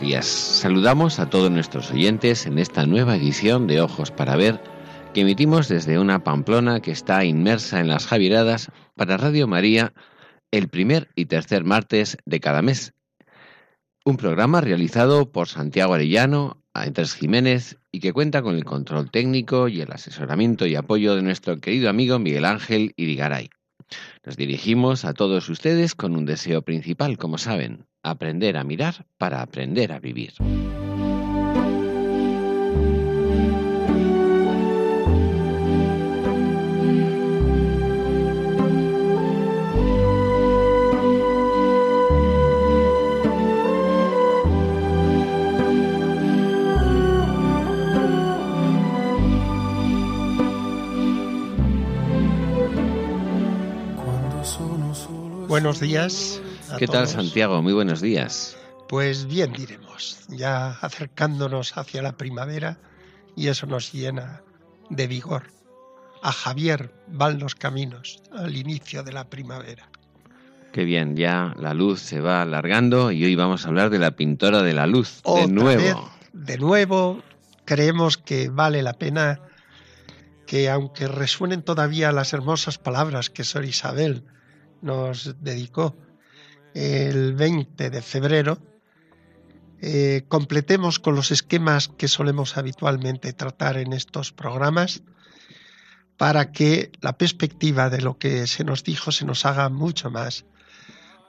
Días. Saludamos a todos nuestros oyentes en esta nueva edición de Ojos para Ver que emitimos desde una Pamplona que está inmersa en las Javieradas para Radio María el primer y tercer martes de cada mes. Un programa realizado por Santiago Arellano, Andrés Jiménez y que cuenta con el control técnico y el asesoramiento y apoyo de nuestro querido amigo Miguel Ángel Irigaray. Nos dirigimos a todos ustedes con un deseo principal, como saben, aprender a mirar para aprender a vivir. Buenos días. ¿Qué tal Santiago? Muy buenos días. Pues bien diremos, ya acercándonos hacia la primavera y eso nos llena de vigor. A Javier van los caminos al inicio de la primavera. Qué bien, ya la luz se va alargando y hoy vamos a hablar de la pintora de la luz, de nuevo. de nuevo, creemos que vale la pena que aunque resuenen todavía las hermosas palabras que Sor Isabel nos dedicó el 20 de febrero, eh, completemos con los esquemas que solemos habitualmente tratar en estos programas para que la perspectiva de lo que se nos dijo se nos haga mucho más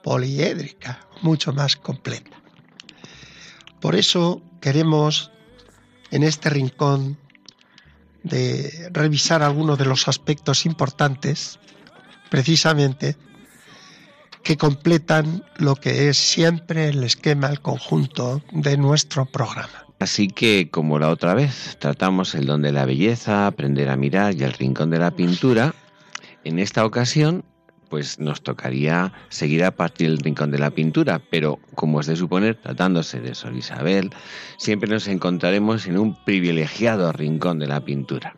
poliédrica, mucho más completa. Por eso queremos en este rincón de revisar algunos de los aspectos importantes, precisamente que completan lo que es siempre el esquema, el conjunto de nuestro programa. Así que, como la otra vez, tratamos el don de la belleza, aprender a mirar y el rincón de la pintura, en esta ocasión, pues nos tocaría seguir a partir del rincón de la pintura, pero como es de suponer, tratándose de Sor Isabel, siempre nos encontraremos en un privilegiado rincón de la pintura.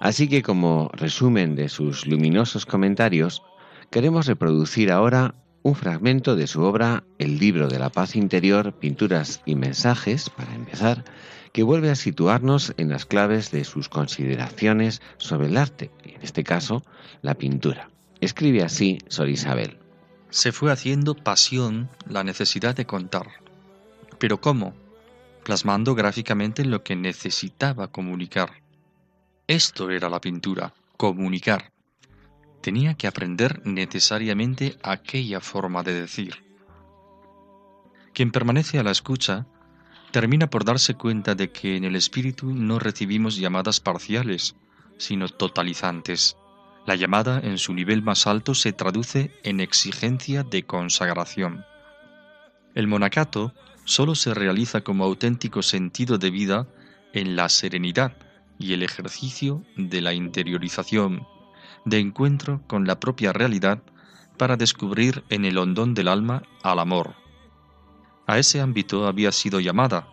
Así que como resumen de sus luminosos comentarios, queremos reproducir ahora un fragmento de su obra El libro de la paz interior, pinturas y mensajes, para empezar, que vuelve a situarnos en las claves de sus consideraciones sobre el arte, y en este caso, la pintura. Escribe así Sor Isabel. Se fue haciendo pasión la necesidad de contar. ¿Pero cómo? Plasmando gráficamente lo que necesitaba comunicar. Esto era la pintura, comunicar tenía que aprender necesariamente aquella forma de decir. Quien permanece a la escucha termina por darse cuenta de que en el espíritu no recibimos llamadas parciales, sino totalizantes. La llamada en su nivel más alto se traduce en exigencia de consagración. El monacato solo se realiza como auténtico sentido de vida en la serenidad y el ejercicio de la interiorización, de encuentro con la propia realidad para descubrir en el hondón del alma al amor. A ese ámbito había sido llamada,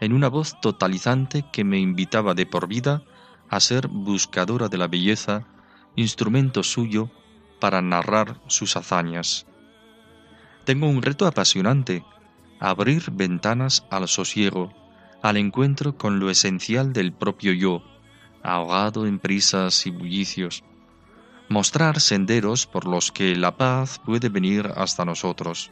en una voz totalizante que me invitaba de por vida a ser buscadora de la belleza, instrumento suyo para narrar sus hazañas. Tengo un reto apasionante, abrir ventanas al sosiego, al encuentro con lo esencial del propio yo, ahogado en prisas y bullicios, mostrar senderos por los que la paz puede venir hasta nosotros.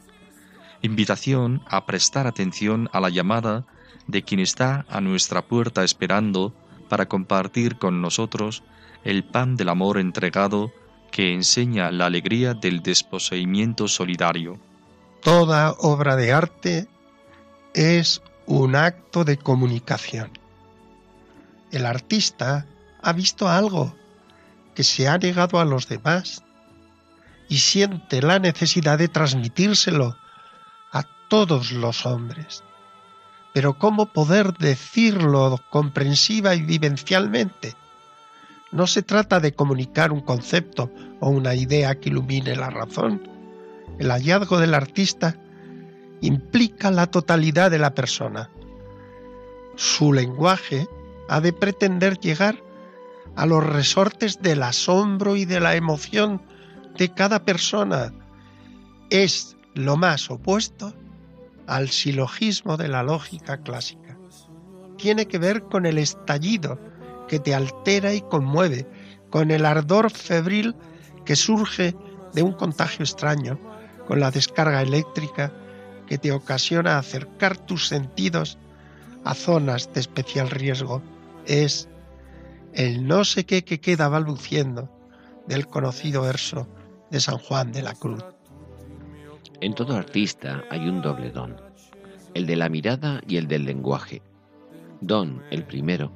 Invitación a prestar atención a la llamada de quien está a nuestra puerta esperando para compartir con nosotros el pan del amor entregado que enseña la alegría del desposeimiento solidario. Toda obra de arte es un acto de comunicación. El artista ha visto algo que se ha negado a los demás y siente la necesidad de transmitírselo a todos los hombres. Pero ¿cómo poder decirlo comprensiva y vivencialmente? No se trata de comunicar un concepto o una idea que ilumine la razón. El hallazgo del artista implica la totalidad de la persona. Su lenguaje ha de pretender llegar a los resortes del asombro y de la emoción de cada persona. Es lo más opuesto al silogismo de la lógica clásica. Tiene que ver con el estallido que te altera y conmueve, con el ardor febril que surge de un contagio extraño, con la descarga eléctrica que te ocasiona acercar tus sentidos a zonas de especial riesgo. Es el no sé qué que queda balbuciendo del conocido verso de San Juan de la Cruz. En todo artista hay un doble don, el de la mirada y el del lenguaje. Don, el primero,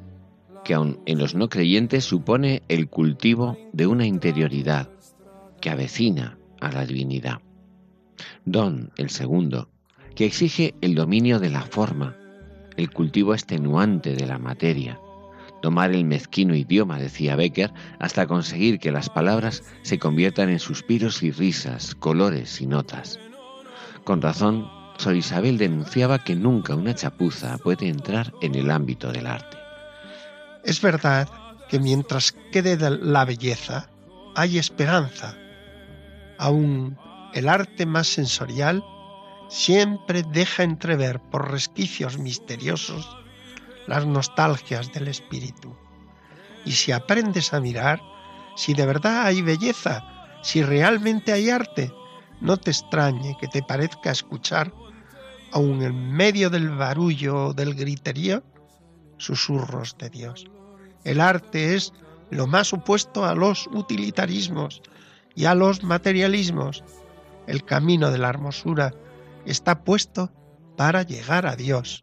que aun en los no creyentes supone el cultivo de una interioridad que avecina a la divinidad. Don, el segundo, que exige el dominio de la forma, el cultivo extenuante de la materia, tomar el mezquino idioma, decía Becker, hasta conseguir que las palabras se conviertan en suspiros y risas, colores y notas. Con razón, Sor Isabel denunciaba que nunca una chapuza puede entrar en el ámbito del arte. Es verdad que mientras quede la belleza, hay esperanza. Aún el arte más sensorial siempre deja entrever por resquicios misteriosos las nostalgias del espíritu. Y si aprendes a mirar, si de verdad hay belleza, si realmente hay arte, no te extrañe que te parezca escuchar, aun en medio del barullo del griterío, susurros de Dios. El arte es lo más opuesto a los utilitarismos y a los materialismos. El camino de la hermosura está puesto para llegar a Dios.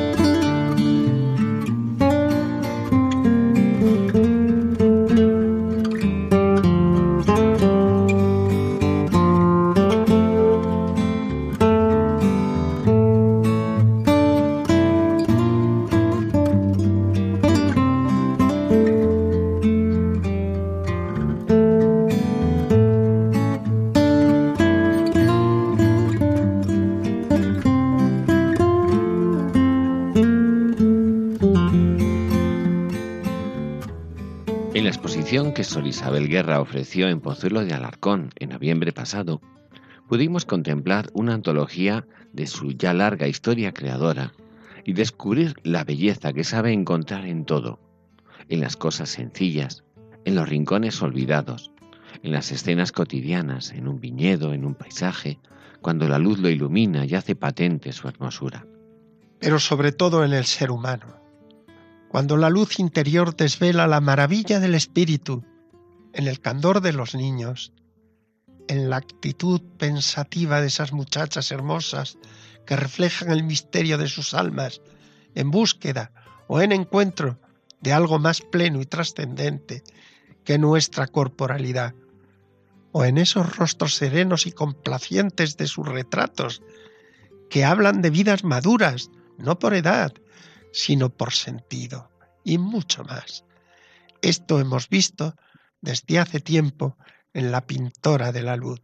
Isabel Guerra ofreció en Pozuelo de Alarcón en noviembre pasado, pudimos contemplar una antología de su ya larga historia creadora y descubrir la belleza que sabe encontrar en todo, en las cosas sencillas, en los rincones olvidados, en las escenas cotidianas, en un viñedo, en un paisaje, cuando la luz lo ilumina y hace patente su hermosura. Pero sobre todo en el ser humano cuando la luz interior desvela la maravilla del espíritu, en el candor de los niños, en la actitud pensativa de esas muchachas hermosas que reflejan el misterio de sus almas, en búsqueda o en encuentro de algo más pleno y trascendente que nuestra corporalidad, o en esos rostros serenos y complacientes de sus retratos, que hablan de vidas maduras, no por edad, sino por sentido, y mucho más. Esto hemos visto desde hace tiempo en la pintora de la luz.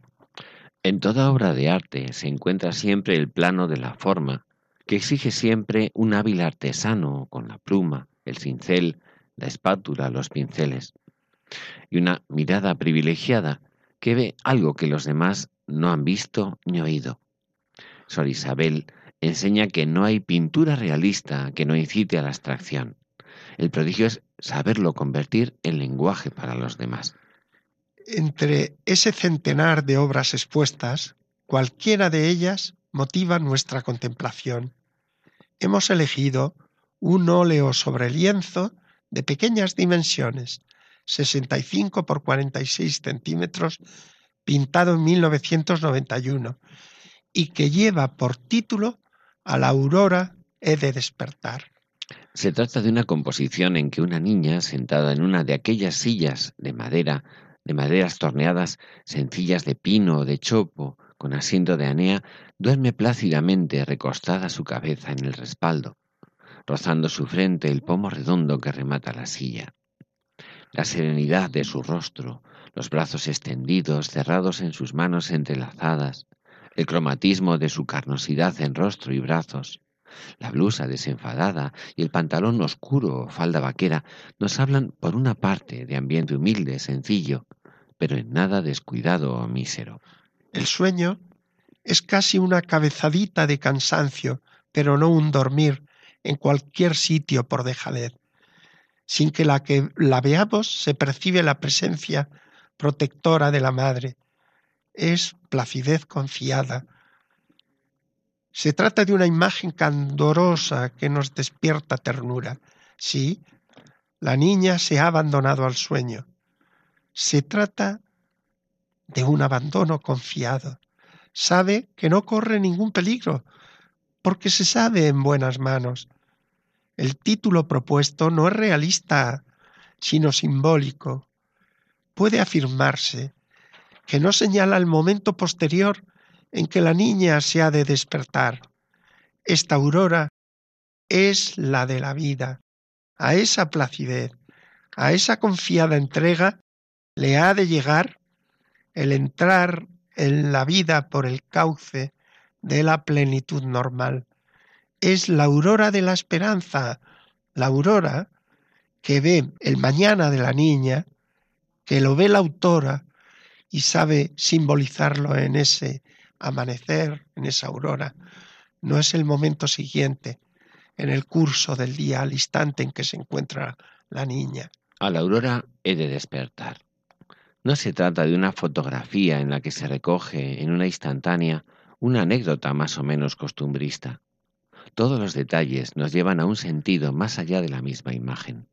En toda obra de arte se encuentra siempre el plano de la forma, que exige siempre un hábil artesano con la pluma, el cincel, la espátula, los pinceles, y una mirada privilegiada que ve algo que los demás no han visto ni oído. Sor Isabel enseña que no hay pintura realista que no incite a la abstracción. El prodigio es saberlo convertir en lenguaje para los demás. Entre ese centenar de obras expuestas, cualquiera de ellas motiva nuestra contemplación. Hemos elegido un óleo sobre lienzo de pequeñas dimensiones, 65 por 46 centímetros, pintado en 1991, y que lleva por título A la aurora he de despertar. Se trata de una composición en que una niña, sentada en una de aquellas sillas de madera, de maderas torneadas, sencillas de pino o de chopo, con asiento de anea, duerme plácidamente recostada su cabeza en el respaldo, rozando su frente el pomo redondo que remata la silla. La serenidad de su rostro, los brazos extendidos, cerrados en sus manos entrelazadas, el cromatismo de su carnosidad en rostro y brazos, la blusa desenfadada y el pantalón oscuro o falda vaquera nos hablan por una parte de ambiente humilde, sencillo, pero en nada descuidado o mísero. El sueño es casi una cabezadita de cansancio, pero no un dormir en cualquier sitio por dejadez. Sin que la que la veamos se percibe la presencia protectora de la madre. Es placidez confiada, se trata de una imagen candorosa que nos despierta ternura. Sí, la niña se ha abandonado al sueño. Se trata de un abandono confiado. Sabe que no corre ningún peligro, porque se sabe en buenas manos. El título propuesto no es realista, sino simbólico. Puede afirmarse que no señala el momento posterior en que la niña se ha de despertar. Esta aurora es la de la vida. A esa placidez, a esa confiada entrega, le ha de llegar el entrar en la vida por el cauce de la plenitud normal. Es la aurora de la esperanza, la aurora que ve el mañana de la niña, que lo ve la autora y sabe simbolizarlo en ese amanecer, en esa aurora, no es el momento siguiente, en el curso del día, al instante en que se encuentra la niña. A la aurora he de despertar. No se trata de una fotografía en la que se recoge en una instantánea una anécdota más o menos costumbrista. Todos los detalles nos llevan a un sentido más allá de la misma imagen.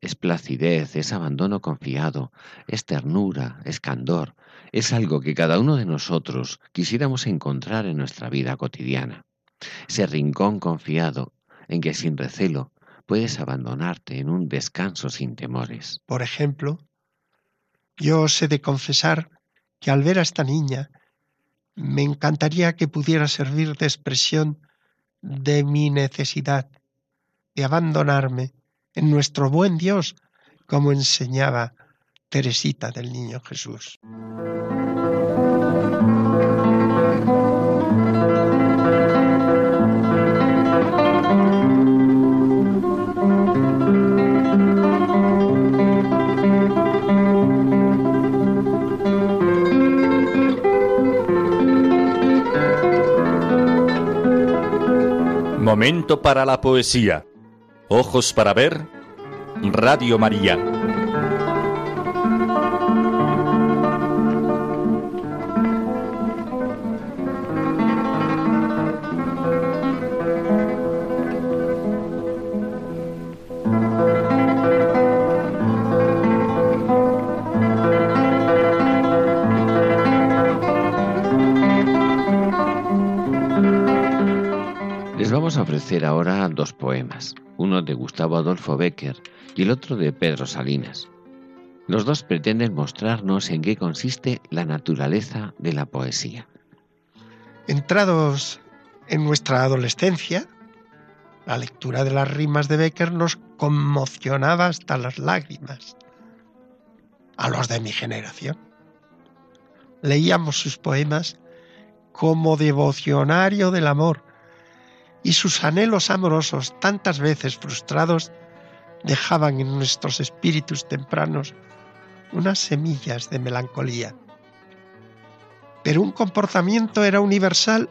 Es placidez, es abandono confiado, es ternura, es candor, es algo que cada uno de nosotros quisiéramos encontrar en nuestra vida cotidiana. Ese rincón confiado en que sin recelo puedes abandonarte en un descanso sin temores. Por ejemplo, yo os he de confesar que al ver a esta niña me encantaría que pudiera servir de expresión de mi necesidad de abandonarme en nuestro buen Dios, como enseñaba Teresita del Niño Jesús. Momento para la poesía. Ojos para ver. Radio María. Ofrecer ahora dos poemas, uno de Gustavo Adolfo Becker y el otro de Pedro Salinas. Los dos pretenden mostrarnos en qué consiste la naturaleza de la poesía. Entrados en nuestra adolescencia, la lectura de las rimas de Becker nos conmocionaba hasta las lágrimas. A los de mi generación. Leíamos sus poemas como devocionario del amor, y sus anhelos amorosos, tantas veces frustrados, dejaban en nuestros espíritus tempranos unas semillas de melancolía. Pero un comportamiento era universal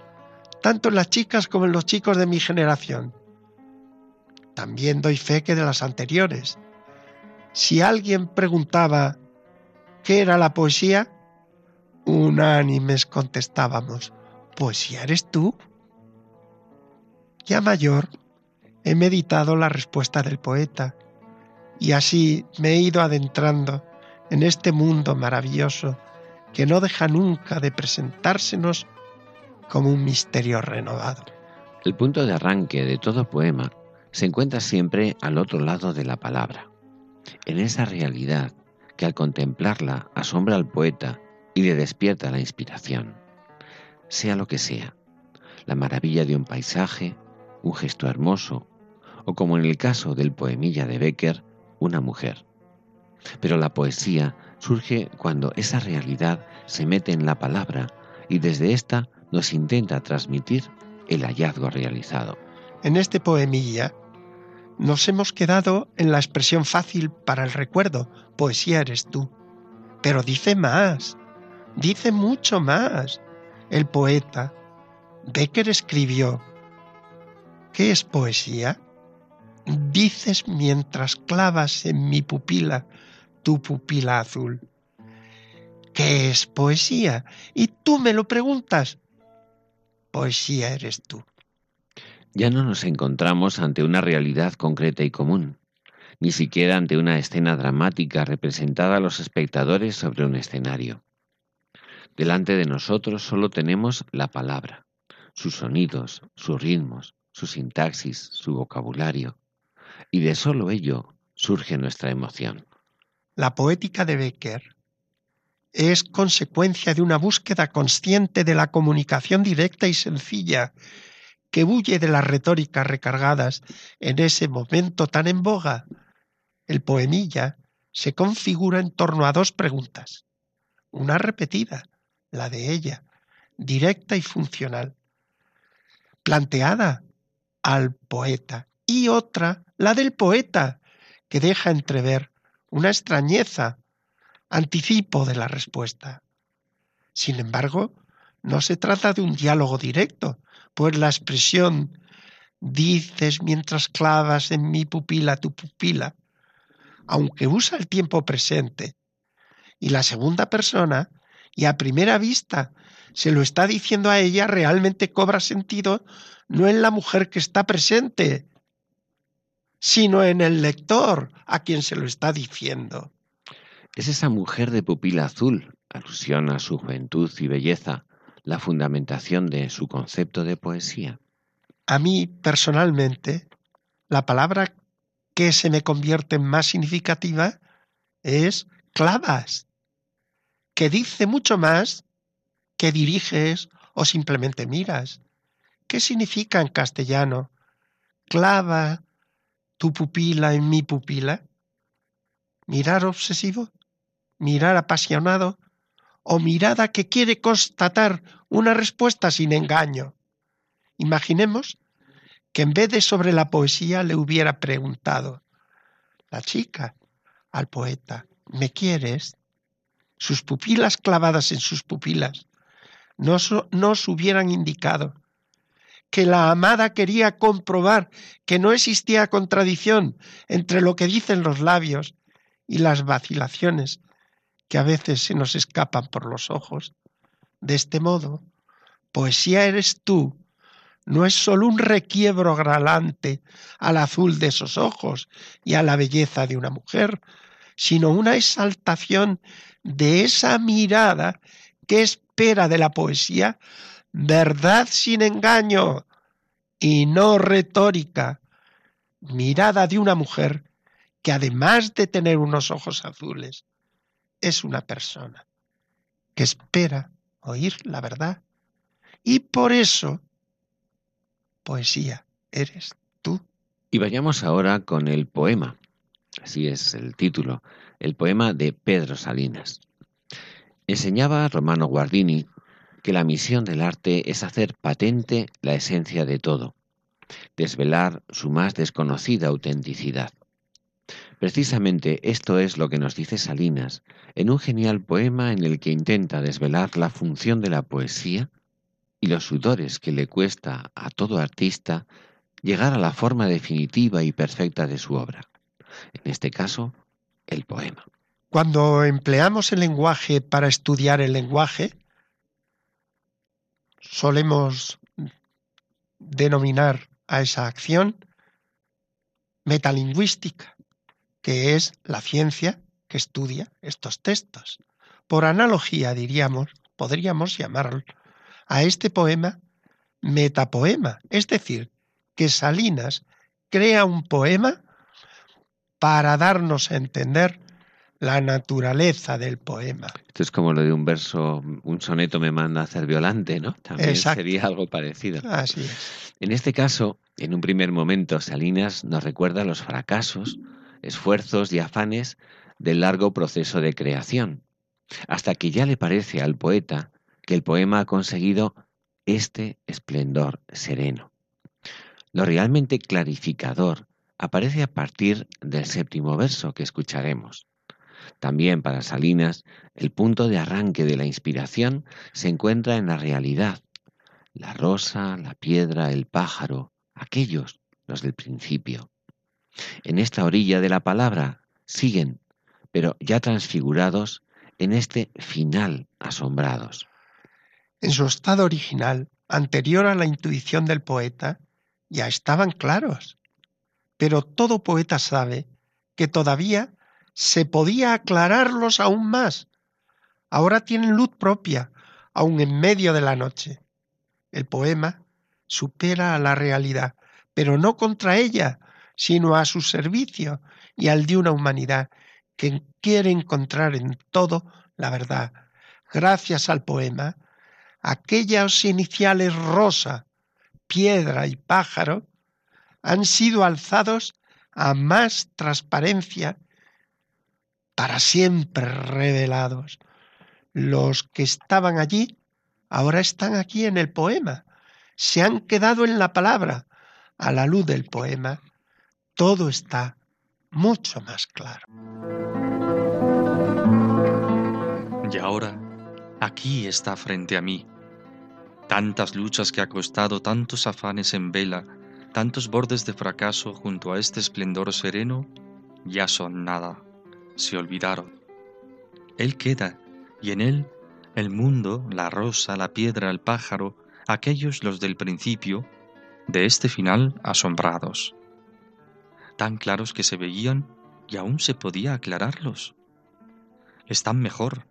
tanto en las chicas como en los chicos de mi generación. También doy fe que de las anteriores. Si alguien preguntaba qué era la poesía, unánimes contestábamos, ¿poesía eres tú? Ya mayor, he meditado la respuesta del poeta y así me he ido adentrando en este mundo maravilloso que no deja nunca de presentársenos como un misterio renovado. El punto de arranque de todo poema se encuentra siempre al otro lado de la palabra, en esa realidad que al contemplarla asombra al poeta y le despierta la inspiración, sea lo que sea, la maravilla de un paisaje, un gesto hermoso, o como en el caso del poemilla de Becker, una mujer. Pero la poesía surge cuando esa realidad se mete en la palabra y desde ésta nos intenta transmitir el hallazgo realizado. En este poemilla nos hemos quedado en la expresión fácil para el recuerdo, poesía eres tú. Pero dice más, dice mucho más. El poeta, Becker escribió, ¿qué es poesía? Dices mientras clavas en mi pupila tu pupila azul. ¿Qué es poesía? Y tú me lo preguntas. Poesía eres tú. Ya no nos encontramos ante una realidad concreta y común, ni siquiera ante una escena dramática representada a los espectadores sobre un escenario. Delante de nosotros solo tenemos la palabra, sus sonidos, sus ritmos, su sintaxis, su vocabulario, y de solo ello surge nuestra emoción. La poética de Becker es consecuencia de una búsqueda consciente de la comunicación directa y sencilla que huye de las retóricas recargadas en ese momento tan en boga. El poemilla se configura en torno a dos preguntas. Una repetida, la de ella, directa y funcional, planteada al poeta, y otra, la del poeta, que deja entrever una extrañeza, anticipo de la respuesta. Sin embargo, no se trata de un diálogo directo, pues la expresión dices mientras clavas en mi pupila tu pupila, aunque usa el tiempo presente, y la segunda persona, y a primera vista se lo está diciendo a ella, realmente cobra sentido no en la mujer que está presente, sino en el lector a quien se lo está diciendo. Es esa mujer de pupila azul, alusión a su juventud y belleza, la fundamentación de su concepto de poesía? A mí, personalmente, la palabra que se me convierte en más significativa es clavas, que dice mucho más que diriges o simplemente miras. ¿Qué significa en castellano? Clava tu pupila en mi pupila. Mirar obsesivo, mirar apasionado, o mirada que quiere constatar una respuesta sin engaño. Imaginemos que en vez de sobre la poesía le hubiera preguntado la chica al poeta, ¿me quieres? Sus pupilas clavadas en sus pupilas nos, nos hubieran indicado que la amada quería comprobar que no existía contradicción entre lo que dicen los labios y las vacilaciones que a veces se nos escapan por los ojos. De este modo, poesía eres tú, no es sólo un requiebro gralante al azul de esos ojos y a la belleza de una mujer, sino una exaltación de esa mirada que espera de la poesía verdad sin engaño y no retórica, mirada de una mujer que además de tener unos ojos azules, es una persona que espera oír la verdad. Y por eso, poesía, eres tú. Y vayamos ahora con el poema, así es el título, el poema de Pedro Salinas. Enseñaba Romano Guardini que la misión del arte es hacer patente la esencia de todo, desvelar su más desconocida autenticidad. Precisamente esto es lo que nos dice Salinas en un genial poema en el que intenta desvelar la función de la poesía y los sudores que le cuesta a todo artista llegar a la forma definitiva y perfecta de su obra. En este caso, el poema. Cuando empleamos el lenguaje para estudiar el lenguaje, solemos denominar a esa acción metalingüística, que es la ciencia que estudia estos textos. Por analogía, diríamos, podríamos llamar a este poema metapoema, es decir, que Salinas crea un poema para darnos a entender la naturaleza del poema. Esto es como lo de un verso, un soneto me manda a hacer violante, ¿no? También sería algo parecido. Así es. En este caso, en un primer momento, Salinas nos recuerda los fracasos, esfuerzos y afanes del largo proceso de creación, hasta que ya le parece al poeta que el poema ha conseguido este esplendor sereno. Lo realmente clarificador aparece a partir del séptimo verso que escucharemos. También para Salinas, el punto de arranque de la inspiración se encuentra en la realidad. La rosa, la piedra, el pájaro, aquellos, los del principio. En esta orilla de la palabra siguen, pero ya transfigurados en este final asombrados. En su estado original, anterior a la intuición del poeta, ya estaban claros. Pero todo poeta sabe que todavía se podía aclararlos aún más. Ahora tienen luz propia, aun en medio de la noche. El poema supera a la realidad, pero no contra ella, sino a su servicio y al de una humanidad que quiere encontrar en todo la verdad. Gracias al poema, aquellas iniciales rosa, piedra y pájaro han sido alzados a más transparencia para siempre revelados. Los que estaban allí ahora están aquí en el poema, se han quedado en la palabra. A la luz del poema, todo está mucho más claro. Y ahora, aquí está frente a mí. Tantas luchas que ha costado, tantos afanes en vela, tantos bordes de fracaso junto a este esplendor sereno, ya son nada se olvidaron. Él queda, y en él el mundo, la rosa, la piedra, el pájaro, aquellos los del principio, de este final asombrados, tan claros que se veían y aún se podía aclararlos. Están mejor,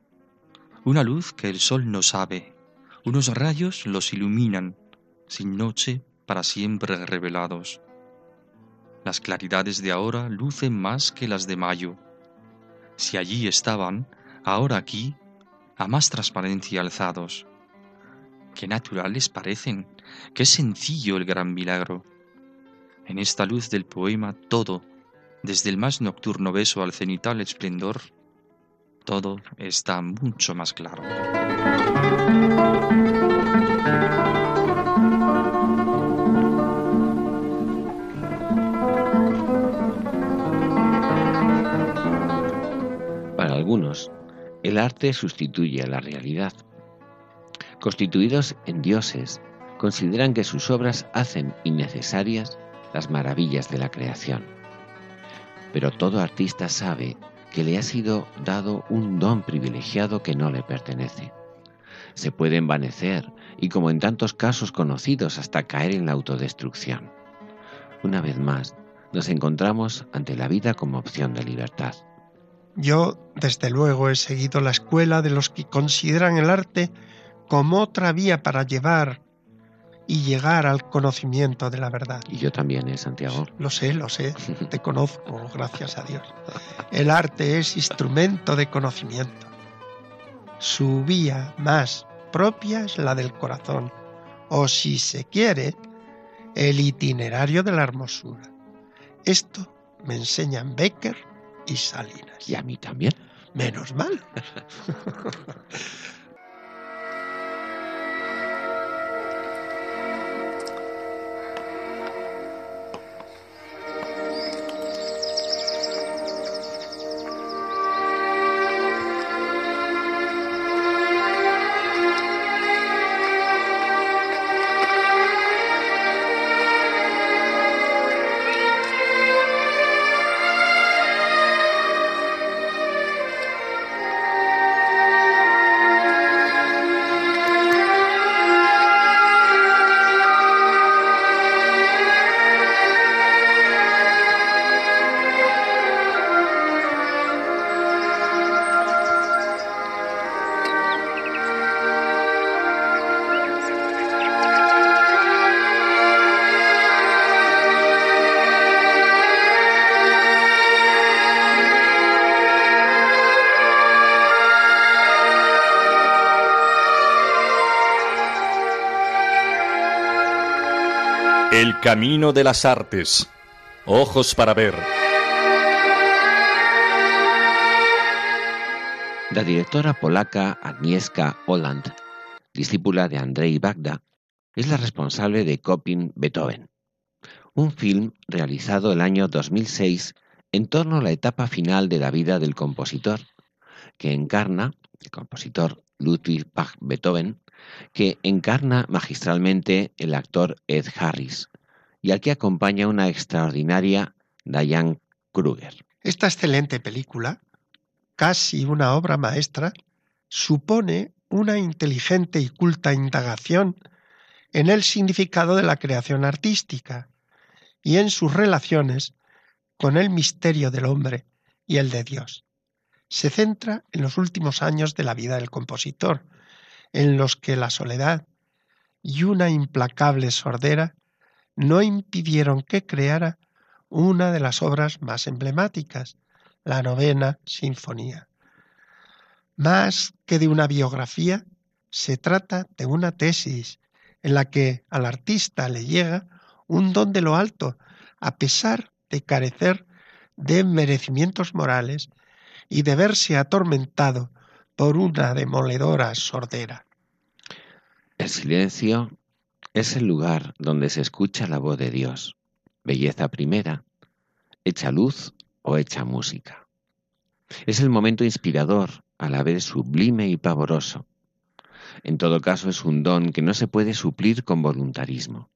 una luz que el sol no sabe, unos rayos los iluminan, sin noche para siempre revelados. Las claridades de ahora lucen más que las de mayo, si allí estaban, ahora aquí, a más transparencia alzados. Qué naturales parecen, qué sencillo el gran milagro. En esta luz del poema todo, desde el más nocturno beso al cenital esplendor, todo está mucho más claro. Algunos, el arte sustituye a la realidad. Constituidos en dioses, consideran que sus obras hacen innecesarias las maravillas de la creación. Pero todo artista sabe que le ha sido dado un don privilegiado que no le pertenece. Se puede envanecer y, como en tantos casos conocidos, hasta caer en la autodestrucción. Una vez más, nos encontramos ante la vida como opción de libertad. Yo, desde luego, he seguido la escuela de los que consideran el arte como otra vía para llevar y llegar al conocimiento de la verdad. Y yo también, ¿eh, Santiago? Lo sé, lo sé, te conozco, gracias a Dios. El arte es instrumento de conocimiento. Su vía más propia es la del corazón, o si se quiere, el itinerario de la hermosura. Esto me enseñan Becker y Salinas. Y a mí también. Menos mal. camino de las artes. Ojos para ver. La directora polaca Agnieszka Holland, discípula de Andrzej Bagda, es la responsable de Coping Beethoven, un film realizado el año 2006 en torno a la etapa final de la vida del compositor, que encarna, el compositor Ludwig Beethoven, que encarna magistralmente el actor Ed Harris y al que acompaña una extraordinaria Diane Kruger. Esta excelente película, casi una obra maestra, supone una inteligente y culta indagación en el significado de la creación artística y en sus relaciones con el misterio del hombre y el de Dios. Se centra en los últimos años de la vida del compositor, en los que la soledad y una implacable sordera no impidieron que creara una de las obras más emblemáticas, la novena sinfonía. Más que de una biografía, se trata de una tesis en la que al artista le llega un don de lo alto, a pesar de carecer de merecimientos morales y de verse atormentado por una demoledora sordera. El silencio es el lugar donde se escucha la voz de Dios, belleza primera, hecha luz o hecha música. Es el momento inspirador, a la vez sublime y pavoroso. En todo caso es un don que no se puede suplir con voluntarismo.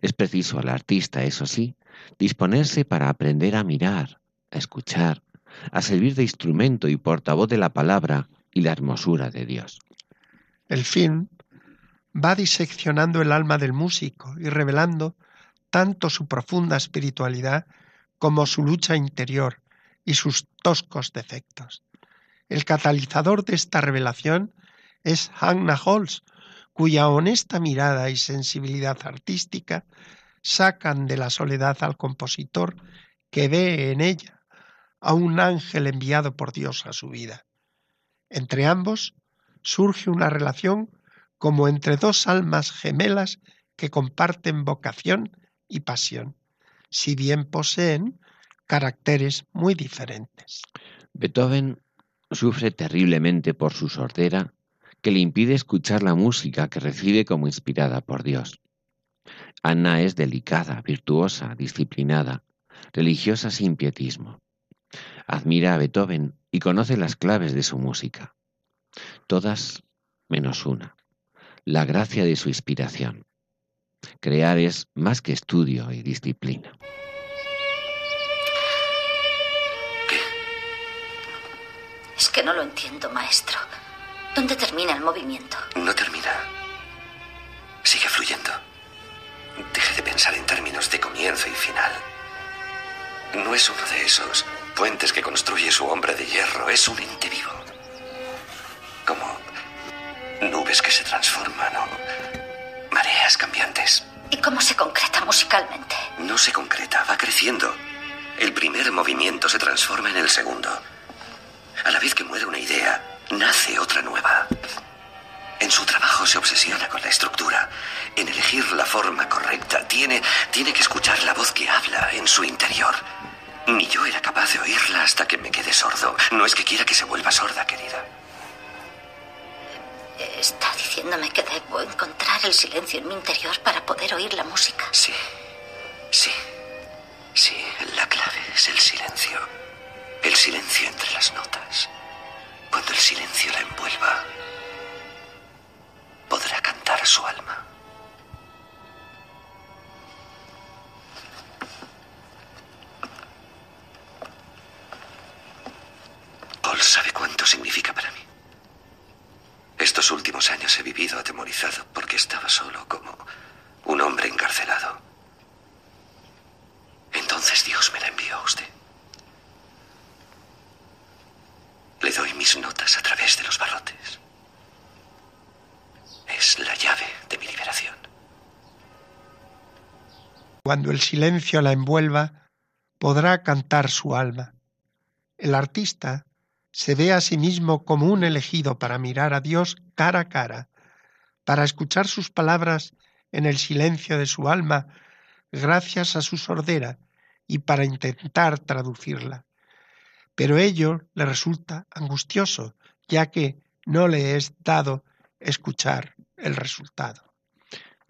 Es preciso al artista, eso sí, disponerse para aprender a mirar, a escuchar, a servir de instrumento y portavoz de la palabra y la hermosura de Dios. El film va diseccionando el alma del músico y revelando tanto su profunda espiritualidad como su lucha interior y sus toscos defectos. El catalizador de esta revelación es Hannah Holz, cuya honesta mirada y sensibilidad artística sacan de la soledad al compositor que ve en ella a un ángel enviado por Dios a su vida. Entre ambos surge una relación como entre dos almas gemelas que comparten vocación y pasión, si bien poseen caracteres muy diferentes. Beethoven sufre terriblemente por su sordera que le impide escuchar la música que recibe como inspirada por Dios. Ana es delicada, virtuosa, disciplinada, religiosa sin pietismo. Admira a Beethoven y conoce las claves de su música. Todas menos una, la gracia de su inspiración. Crear es más que estudio y disciplina. ¿Qué? Es que no lo entiendo, maestro. ¿Dónde termina el movimiento? No termina. Sigue fluyendo. Deje de pensar en términos de comienzo y final. No es uno de esos puentes que construye su hombre de hierro, es un ente vivo. Como nubes que se transforman o mareas cambiantes. ¿Y cómo se concreta musicalmente? No se concreta, va creciendo. El primer movimiento se transforma en el segundo. A la vez que muere una idea, nace otra nueva. En su trabajo se obsesiona con la estructura, en elegir la forma correcta. Tiene, tiene que escuchar la voz que habla en su interior. Ni yo era capaz de oírla hasta que me quedé sordo. No es que quiera que se vuelva sorda, querida. ¿Está diciéndome que debo encontrar el silencio en mi interior para poder oír la música? Sí, sí, sí. La clave es el silencio. El silencio entre las notas. Cuando el silencio la envuelva, podrá cantar su alma. Paul sabe cuánto significa para mí. Estos últimos años he vivido atemorizado porque estaba solo como un hombre encarcelado. Entonces Dios me la envió a usted. Le doy mis notas a través de los barrotes. Es la llave de mi liberación. Cuando el silencio la envuelva, podrá cantar su alma. El artista se ve a sí mismo como un elegido para mirar a Dios cara a cara, para escuchar sus palabras en el silencio de su alma, gracias a su sordera y para intentar traducirla. Pero ello le resulta angustioso, ya que no le es dado escuchar el resultado.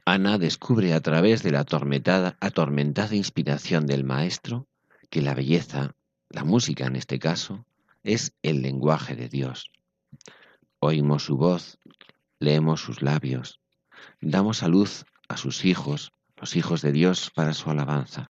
Ana descubre a través de la atormentada, atormentada inspiración del maestro que la belleza, la música en este caso, es el lenguaje de Dios. Oímos su voz, leemos sus labios, damos a luz a sus hijos, los hijos de Dios, para su alabanza.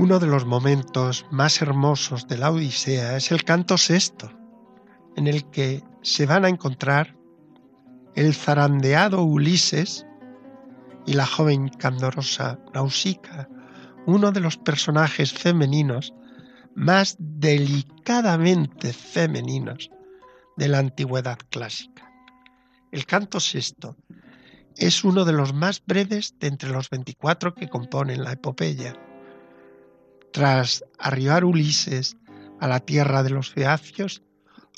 Uno de los momentos más hermosos de la Odisea es el canto sexto, en el que se van a encontrar el zarandeado Ulises y la joven candorosa Nausicaa, uno de los personajes femeninos más delicadamente femeninos de la antigüedad clásica. El canto sexto es uno de los más breves de entre los 24 que componen la epopeya. Tras arribar Ulises a la tierra de los feacios,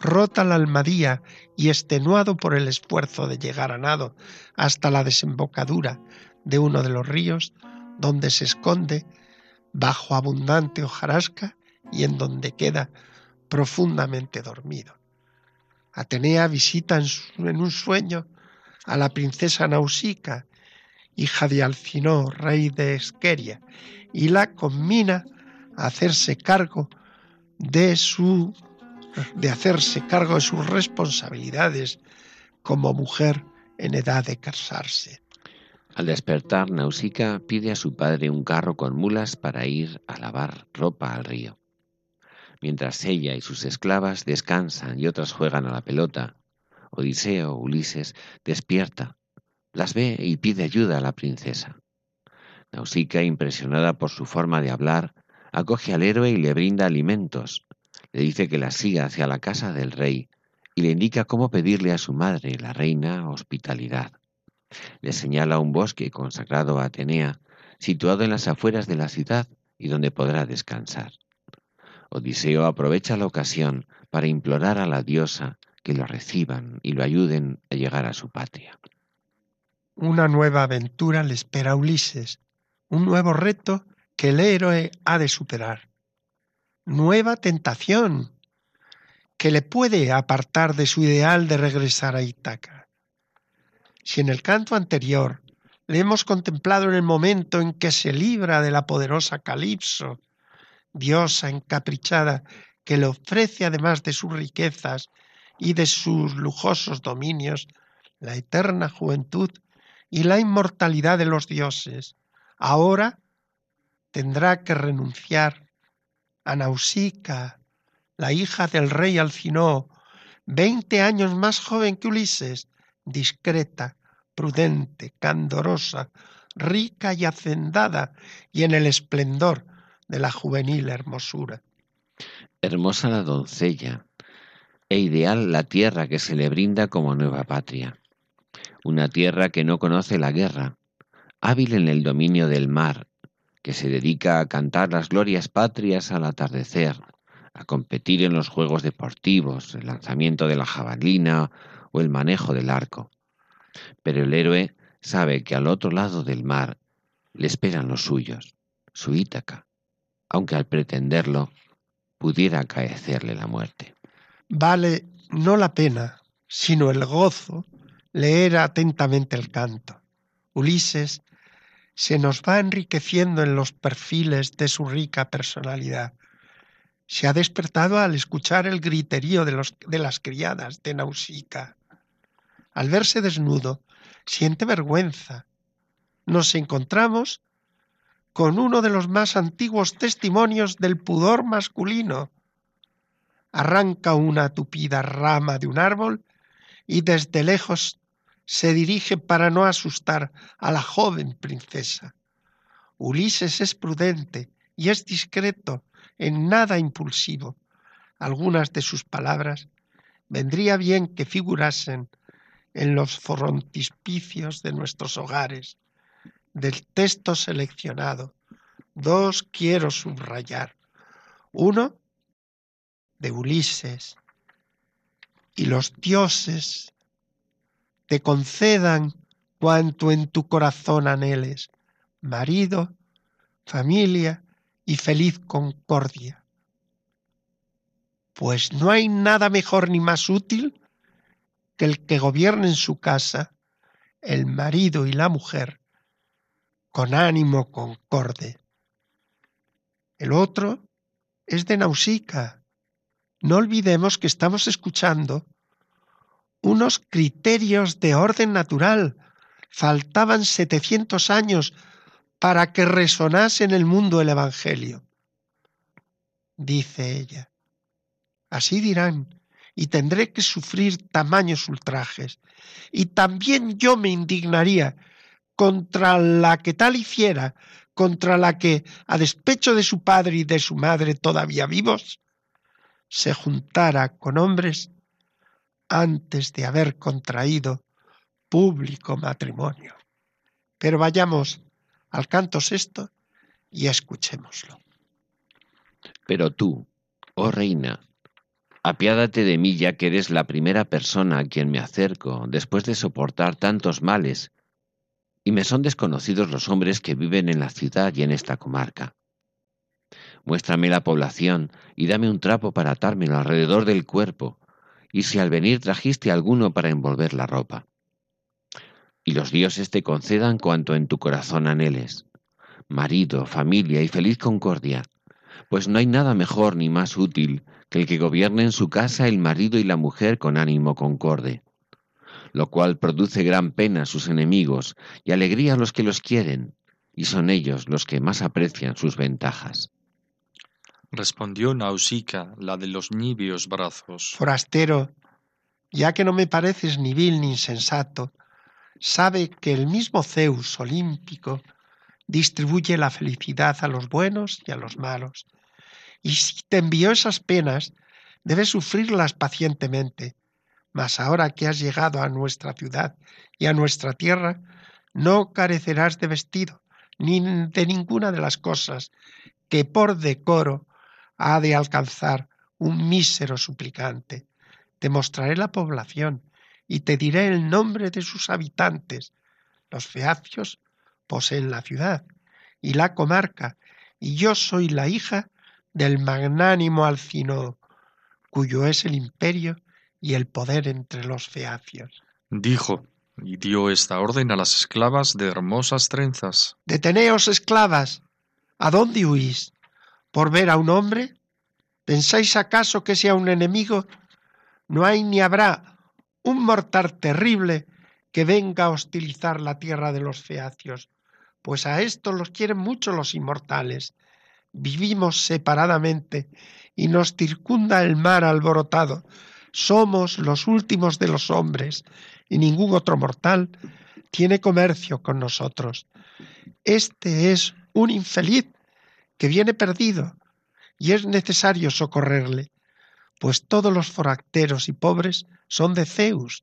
rota la almadía y extenuado por el esfuerzo de llegar a nado hasta la desembocadura de uno de los ríos, donde se esconde bajo abundante hojarasca y en donde queda profundamente dormido. Atenea visita en, un sueño a la princesa Nausicaa, hija de Alcinó, rey de Esqueria, y la combina a hacerse cargo de su de hacerse cargo de sus responsabilidades como mujer en edad de casarse. Al despertar, Nausicaa pide a su padre un carro con mulas para ir a lavar ropa al río. Mientras ella y sus esclavas descansan y otras juegan a la pelota, Odiseo, Ulises, despierta, las ve y pide ayuda a la princesa. Nausicaa, impresionada por su forma de hablar, acoge al héroe y le brinda alimentos. Le dice que la siga hacia la casa del rey y le indica cómo pedirle a su madre, la reina, hospitalidad. Le señala un bosque consagrado a Atenea, situado en las afueras de la ciudad y donde podrá descansar. Odiseo aprovecha la ocasión para implorar a la diosa que lo reciban y lo ayuden a llegar a su patria. Una nueva aventura le espera a Ulises, un nuevo reto que el héroe ha de superar. Nueva tentación que le puede apartar de su ideal de regresar a Ítaca. Si en el canto anterior le hemos contemplado en el momento en que se libra de la poderosa Calipso, diosa encaprichada que le ofrece además de sus riquezas y de sus lujosos dominios la eterna juventud y la inmortalidad de los dioses, ahora tendrá que renunciar a Nausica, la hija del rey Alcinoo, veinte años más joven que Ulises, discreta, prudente, candorosa, rica y hacendada, y en el esplendor de la juvenil hermosura. Hermosa la doncella, e ideal la tierra que se le brinda como nueva patria. Una tierra que no conoce la guerra, hábil en el dominio del mar, que se dedica a cantar las glorias patrias al atardecer, a competir en los juegos deportivos, el lanzamiento de la jabalina o el manejo del arco. Pero el héroe sabe que al otro lado del mar le esperan los suyos, su Ítaca, aunque al pretenderlo pudiera acaecerle la muerte. Vale no la pena, sino el gozo leer atentamente el canto. Ulises se nos va enriqueciendo en los perfiles de su rica personalidad. Se ha despertado al escuchar el griterío de, los, de las criadas de Nausica. Al verse desnudo, siente vergüenza. Nos encontramos con uno de los más antiguos testimonios del pudor masculino. Arranca una tupida rama de un árbol y desde lejos se dirige para no asustar a la joven princesa. Ulises es prudente y es discreto, en nada impulsivo. Algunas de sus palabras vendría bien que figurasen en los frontispicios de nuestros hogares. Del texto seleccionado, dos quiero subrayar. Uno de Ulises y los dioses te concedan cuanto en tu corazón anheles, marido, familia y feliz concordia. Pues no hay nada mejor ni más útil que el que gobierne en su casa el marido y la mujer con ánimo concorde. El otro es de Nausica. No olvidemos que estamos escuchando unos criterios de orden natural. Faltaban 700 años para que resonase en el mundo el Evangelio. Dice ella, así dirán, y tendré que sufrir tamaños ultrajes. Y también yo me indignaría contra la que tal hiciera, contra la que, a despecho de su padre y de su madre todavía vivos, se juntara con hombres antes de haber contraído público matrimonio. Pero vayamos al canto sexto y escuchémoslo. Pero tú, oh reina, apiádate de mí ya que eres la primera persona a quien me acerco después de soportar tantos males, y me son desconocidos los hombres que viven en la ciudad y en esta comarca. Muéstrame la población y dame un trapo para atármelo alrededor del cuerpo, y si al venir trajiste alguno para envolver la ropa. Y los dioses te concedan cuanto en tu corazón anheles, marido, familia y feliz concordia, pues no hay nada mejor ni más útil que el que gobierne en su casa el marido y la mujer con ánimo concorde, lo cual produce gran pena a sus enemigos y alegría a los que los quieren, y son ellos los que más aprecian sus ventajas. Respondió Nausicaa, la de los níveos brazos. Forastero, ya que no me pareces ni vil ni insensato, sabe que el mismo Zeus olímpico distribuye la felicidad a los buenos y a los malos. Y si te envió esas penas, debes sufrirlas pacientemente. Mas ahora que has llegado a nuestra ciudad y a nuestra tierra, no carecerás de vestido, ni de ninguna de las cosas que por decoro ha de alcanzar un mísero suplicante. Te mostraré la población y te diré el nombre de sus habitantes. Los feacios poseen la ciudad y la comarca, y yo soy la hija del magnánimo Alcinoo, cuyo es el imperio y el poder entre los feacios. Dijo, y dio esta orden a las esclavas de hermosas trenzas. Deteneos, esclavas. ¿A dónde huís? ¿Por ver a un hombre? ¿Pensáis acaso que sea un enemigo? No hay ni habrá un mortal terrible que venga a hostilizar la tierra de los feacios, pues a esto los quieren mucho los inmortales. Vivimos separadamente y nos circunda el mar alborotado. Somos los últimos de los hombres y ningún otro mortal tiene comercio con nosotros. Este es un infeliz que viene perdido y es necesario socorrerle, pues todos los foracteros y pobres son de Zeus,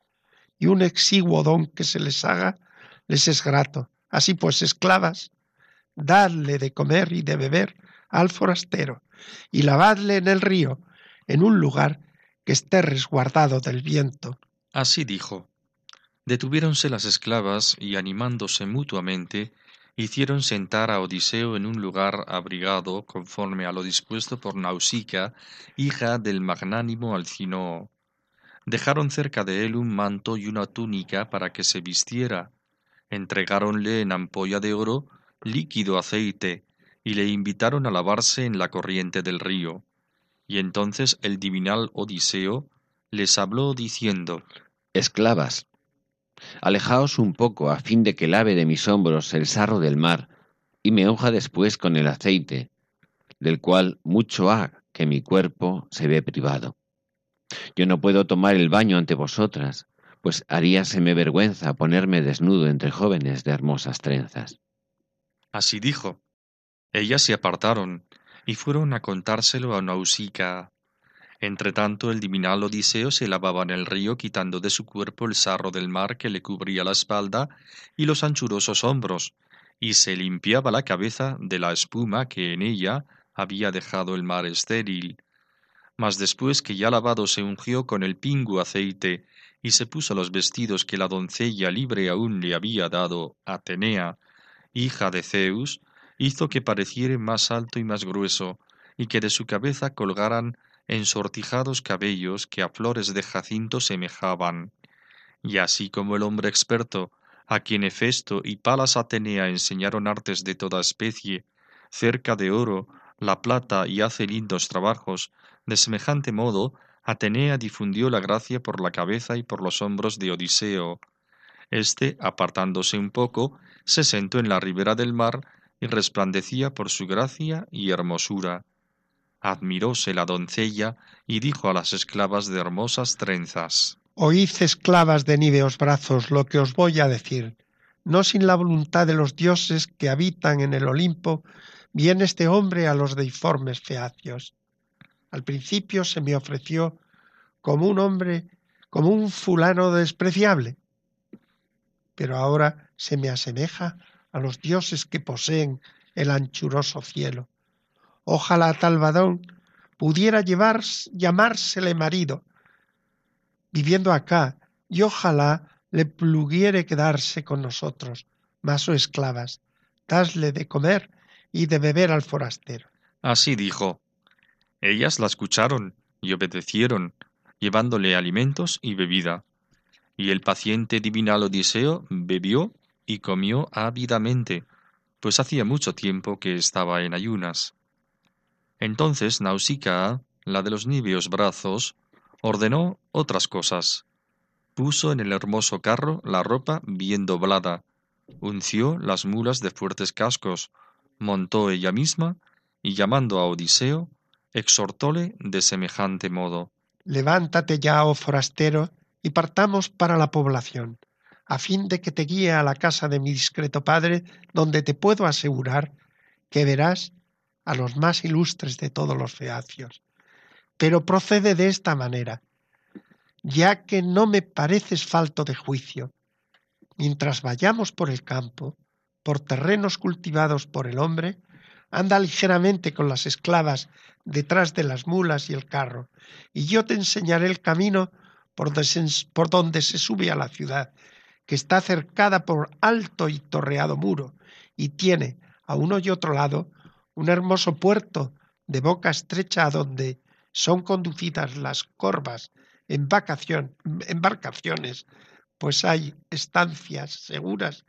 y un exiguo don que se les haga les es grato. Así pues, esclavas, dadle de comer y de beber al forastero, y lavadle en el río, en un lugar que esté resguardado del viento. Así dijo. Detuviéronse las esclavas y animándose mutuamente, hicieron sentar a Odiseo en un lugar abrigado conforme a lo dispuesto por Nausicaa, hija del magnánimo Alcinoo. Dejaron cerca de él un manto y una túnica para que se vistiera. Entregáronle en ampolla de oro líquido aceite y le invitaron a lavarse en la corriente del río. Y entonces el divinal Odiseo les habló diciendo Esclavas, alejaos un poco a fin de que lave de mis hombros el sarro del mar y me unja después con el aceite, del cual mucho ha que mi cuerpo se ve privado. Yo no puedo tomar el baño ante vosotras, pues haríaseme vergüenza ponerme desnudo entre jóvenes de hermosas trenzas. Así dijo. Ellas se apartaron y fueron a contárselo a Nausicaa. Entretanto el divinal Odiseo se lavaba en el río quitando de su cuerpo el sarro del mar que le cubría la espalda y los anchurosos hombros, y se limpiaba la cabeza de la espuma que en ella había dejado el mar estéril. Mas después que ya lavado se ungió con el pingu aceite y se puso los vestidos que la doncella libre aún le había dado Atenea, hija de Zeus, hizo que pareciere más alto y más grueso, y que de su cabeza colgaran ensortijados cabellos que a flores de jacinto semejaban. Y así como el hombre experto, a quien Hefesto y Palas Atenea enseñaron artes de toda especie, cerca de oro, la plata y hace lindos trabajos, de semejante modo Atenea difundió la gracia por la cabeza y por los hombros de Odiseo. Este, apartándose un poco, se sentó en la ribera del mar y resplandecía por su gracia y hermosura. Admiróse la doncella y dijo a las esclavas de hermosas trenzas Oíd, esclavas de níveos brazos, lo que os voy a decir. No sin la voluntad de los dioses que habitan en el Olimpo, viene este hombre a los deiformes feacios. Al principio se me ofreció como un hombre, como un fulano despreciable, pero ahora se me asemeja a los dioses que poseen el anchuroso cielo. Ojalá tal pudiera llevar, llamársele marido, viviendo acá, y ojalá le pluguiere quedarse con nosotros, mas o oh esclavas, dasle de comer y de beber al forastero. Así dijo. Ellas la escucharon y obedecieron, llevándole alimentos y bebida. Y el paciente divinal Odiseo bebió y comió ávidamente, pues hacía mucho tiempo que estaba en ayunas. Entonces Nausicaa, la de los niveos brazos, ordenó otras cosas. Puso en el hermoso carro la ropa bien doblada, unció las mulas de fuertes cascos, montó ella misma, y llamando a Odiseo, exhortóle de semejante modo. Levántate ya, oh forastero, y partamos para la población, a fin de que te guíe a la casa de mi discreto padre, donde te puedo asegurar que verás a los más ilustres de todos los feacios. Pero procede de esta manera, ya que no me pareces falto de juicio. Mientras vayamos por el campo, por terrenos cultivados por el hombre, anda ligeramente con las esclavas detrás de las mulas y el carro, y yo te enseñaré el camino por, donde se sube a la ciudad, que está cercada por alto y torreado muro, y tiene a uno y otro lado un hermoso puerto de boca estrecha a donde son conducidas las corvas embarcaciones, pues hay estancias seguras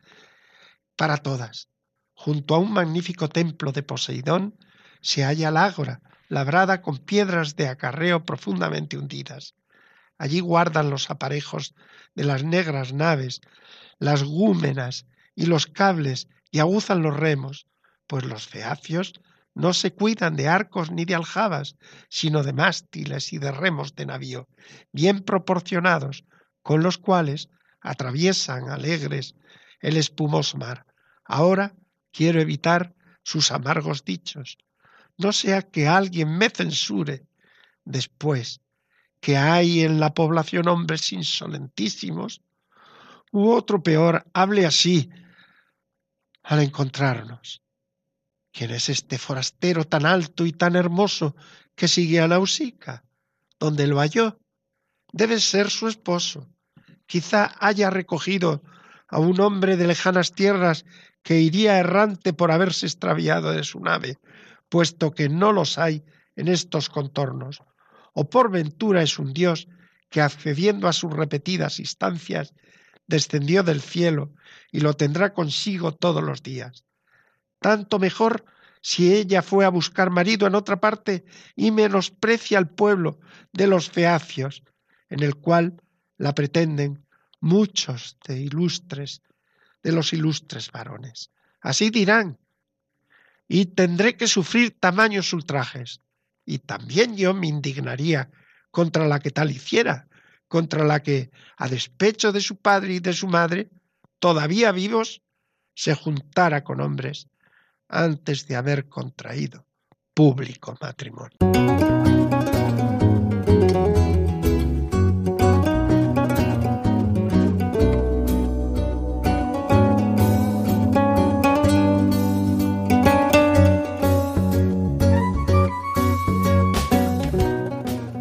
para todas. Junto a un magnífico templo de Poseidón se halla la ágora, labrada con piedras de acarreo profundamente hundidas. Allí guardan los aparejos de las negras naves, las gúmenas y los cables y aguzan los remos, pues los feacios no se cuidan de arcos ni de aljabas, sino de mástiles y de remos de navío, bien proporcionados, con los cuales atraviesan alegres el espumoso mar. Ahora quiero evitar sus amargos dichos, no sea que alguien me censure después que hay en la población hombres insolentísimos, u otro peor hable así al encontrarnos. ¿Quién es este forastero tan alto y tan hermoso que sigue a Nausica? ¿Dónde lo halló? Debe ser su esposo. Quizá haya recogido a un hombre de lejanas tierras que iría errante por haberse extraviado de su nave, puesto que no los hay en estos contornos. O por ventura es un Dios que, accediendo a sus repetidas instancias, descendió del cielo y lo tendrá consigo todos los días tanto mejor si ella fue a buscar marido en otra parte y menosprecia al pueblo de los feacios, en el cual la pretenden muchos de ilustres, de los ilustres varones. Así dirán, y tendré que sufrir tamaños ultrajes. Y también yo me indignaría contra la que tal hiciera, contra la que, a despecho de su padre y de su madre, todavía vivos, se juntara con hombres antes de haber contraído público matrimonio.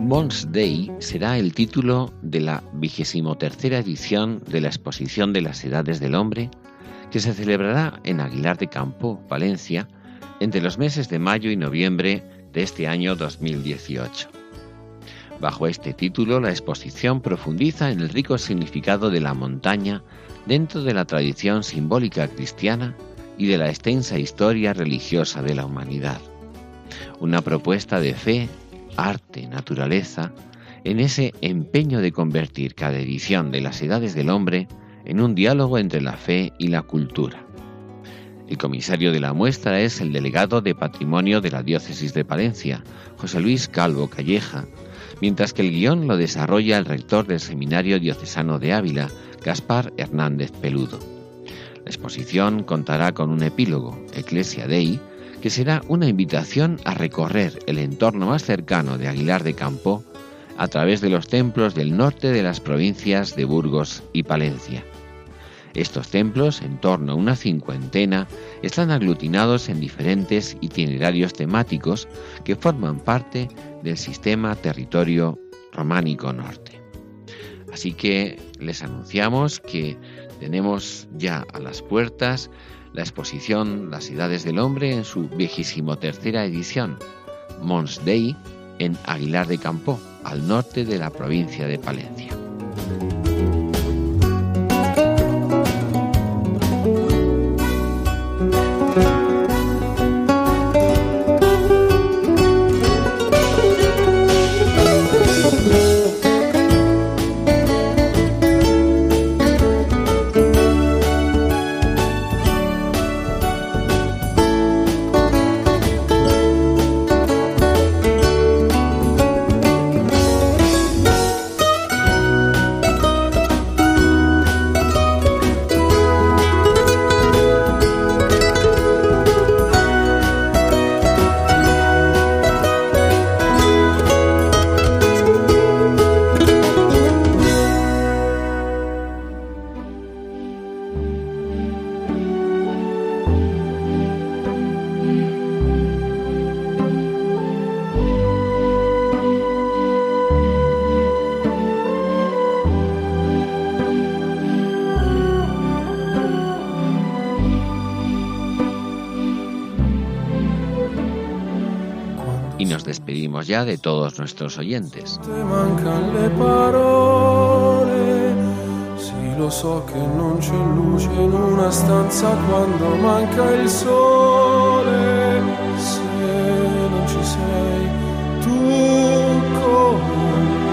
Mons Day será el título de la vigésimo tercera edición de la Exposición de las Edades del Hombre que se celebrará en Aguilar de Campo, Valencia, entre los meses de mayo y noviembre de este año 2018. Bajo este título, la exposición profundiza en el rico significado de la montaña dentro de la tradición simbólica cristiana y de la extensa historia religiosa de la humanidad. Una propuesta de fe, arte, naturaleza, en ese empeño de convertir cada edición de las edades del hombre en un diálogo entre la fe y la cultura. El comisario de la muestra es el delegado de Patrimonio de la Diócesis de Palencia, José Luis Calvo Calleja, mientras que el guion lo desarrolla el rector del Seminario Diocesano de Ávila, Gaspar Hernández Peludo. La exposición contará con un epílogo, Ecclesia Dei, que será una invitación a recorrer el entorno más cercano de Aguilar de Campo a través de los templos del norte de las provincias de Burgos y Palencia. Estos templos, en torno a una cincuentena, están aglutinados en diferentes itinerarios temáticos que forman parte del sistema territorio románico norte. Así que les anunciamos que tenemos ya a las puertas la exposición Las Edades del Hombre en su vigésimo tercera edición, Mons Dei, en Aguilar de Campo, al norte de la provincia de Palencia. Nuestros oyentes. Te mancan le parole. Sì, lo so che non c'è luce in una stanza quando manca il sole. Se non ci sei, tu con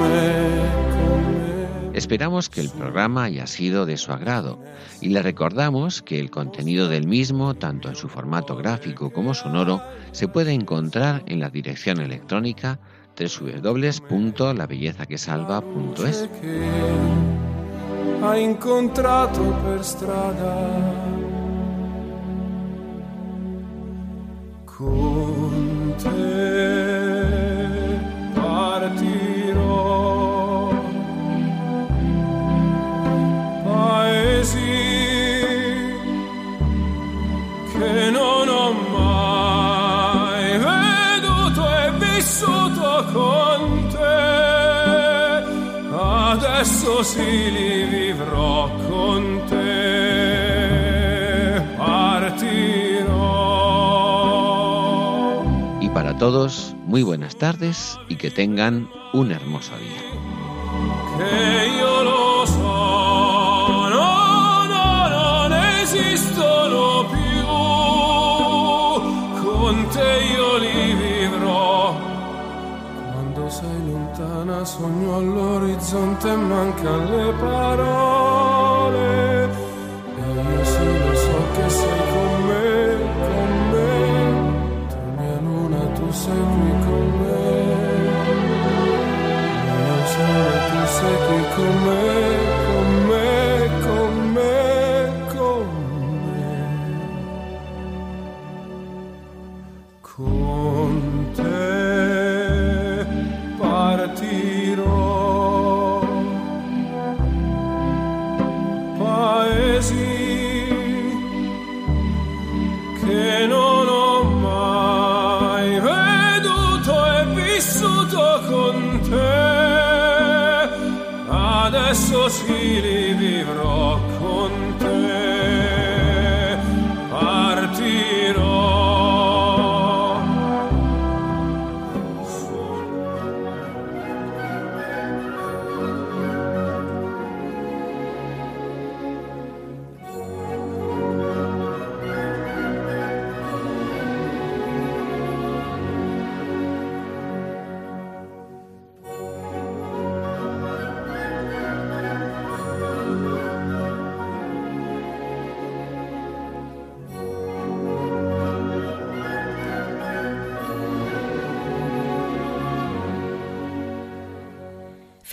me, con me. Esperamos que el programa haya sido de su agrado y le recordamos que el contenido del mismo, tanto en su formato gráfico como sonoro, se puede encontrar en la dirección electrónica www.labellezaquesalva.es. hai incontrato per strada. Con te Adesso sì li vivrò con te. Partirò. Y para todos, muy buenas tardes y que tengan un hermoso día. che io lo so, no, no, non esistono più. Con te io li sogno all'orizzonte mancano le parole. E io sì lo so che sei con me, con me. Tu mia luna, tu sei qui con me. Mio sole, tu sei qui con me,